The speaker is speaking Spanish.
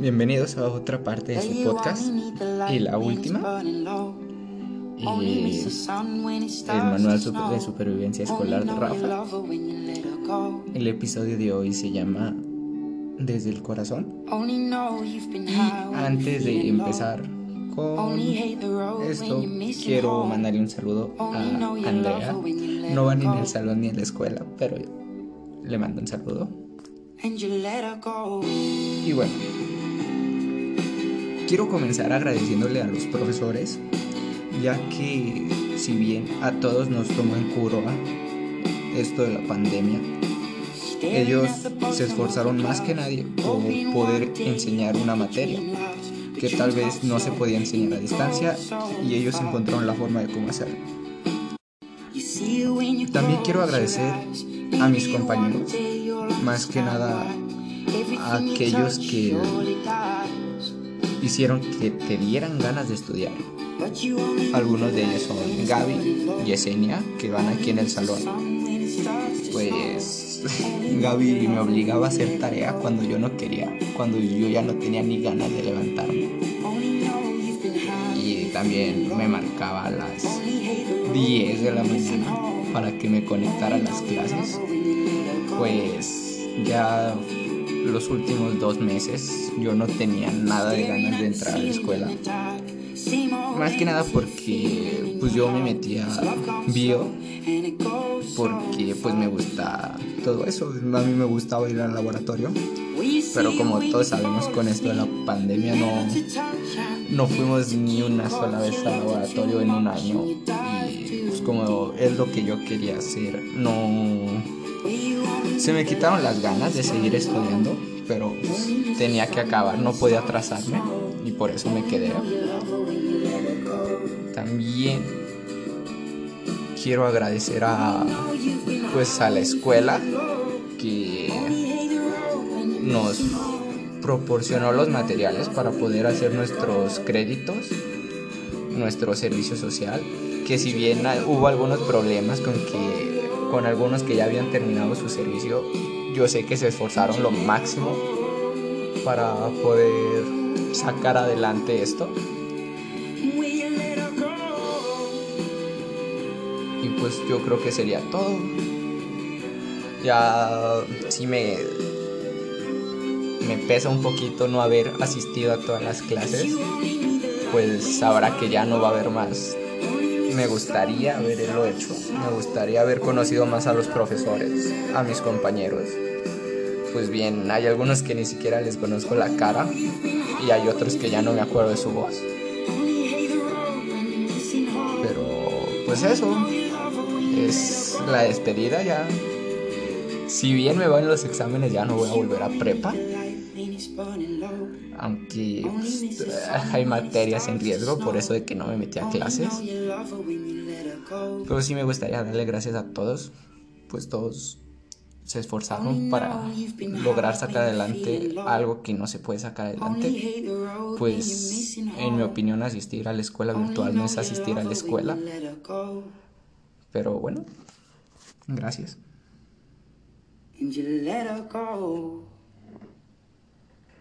bienvenidos a otra parte de su podcast y la última. Y el manual de supervivencia escolar de Rafa. El episodio de hoy se llama Desde el corazón. Y antes de empezar con esto, quiero mandarle un saludo a Andrea. No va ni en el salón ni en la escuela, pero le mando un saludo. Y bueno, quiero comenzar agradeciéndole a los profesores, ya que si bien a todos nos tomó en curva esto de la pandemia, ellos se esforzaron más que nadie por poder enseñar una materia que tal vez no se podía enseñar a distancia y ellos encontraron la forma de cómo hacerlo. También quiero agradecer a mis compañeros más que nada aquellos que hicieron que te dieran ganas de estudiar. Algunos de ellos son Gaby y Yesenia, que van aquí en el salón. Pues Gaby me obligaba a hacer tarea cuando yo no quería, cuando yo ya no tenía ni ganas de levantarme. Y también me marcaba a las 10 de la mañana para que me conectara a las clases. Pues ya los últimos dos meses yo no tenía nada de ganas de entrar a la escuela. Más que nada porque pues yo me metía bio porque pues me gusta todo eso. A mí me gustaba ir al laboratorio. Pero como todos sabemos con esto de la pandemia no, no fuimos ni una sola vez al laboratorio en un año. Y pues como es lo que yo quería hacer, no se me quitaron las ganas de seguir estudiando, pero tenía que acabar, no podía atrasarme y por eso me quedé. También quiero agradecer a pues a la escuela que nos proporcionó los materiales para poder hacer nuestros créditos, nuestro servicio social, que si bien hubo algunos problemas con que con algunos que ya habían terminado su servicio, yo sé que se esforzaron lo máximo para poder sacar adelante esto. Y pues yo creo que sería todo. Ya sí me me pesa un poquito no haber asistido a todas las clases, pues sabrá que ya no va a haber más me gustaría haberlo hecho. Me gustaría haber conocido más a los profesores, a mis compañeros. Pues bien, hay algunos que ni siquiera les conozco la cara y hay otros que ya no me acuerdo de su voz. Pero pues eso, es la despedida ya. Si bien me van los exámenes ya no voy a volver a prepa aunque pues, hay materias en riesgo por eso de que no me metí a clases. Pero sí me gustaría darle gracias a todos, pues todos se esforzaron para lograr sacar adelante algo que no se puede sacar adelante. Pues en mi opinión asistir a la escuela virtual no es asistir a la escuela. Pero bueno, gracias.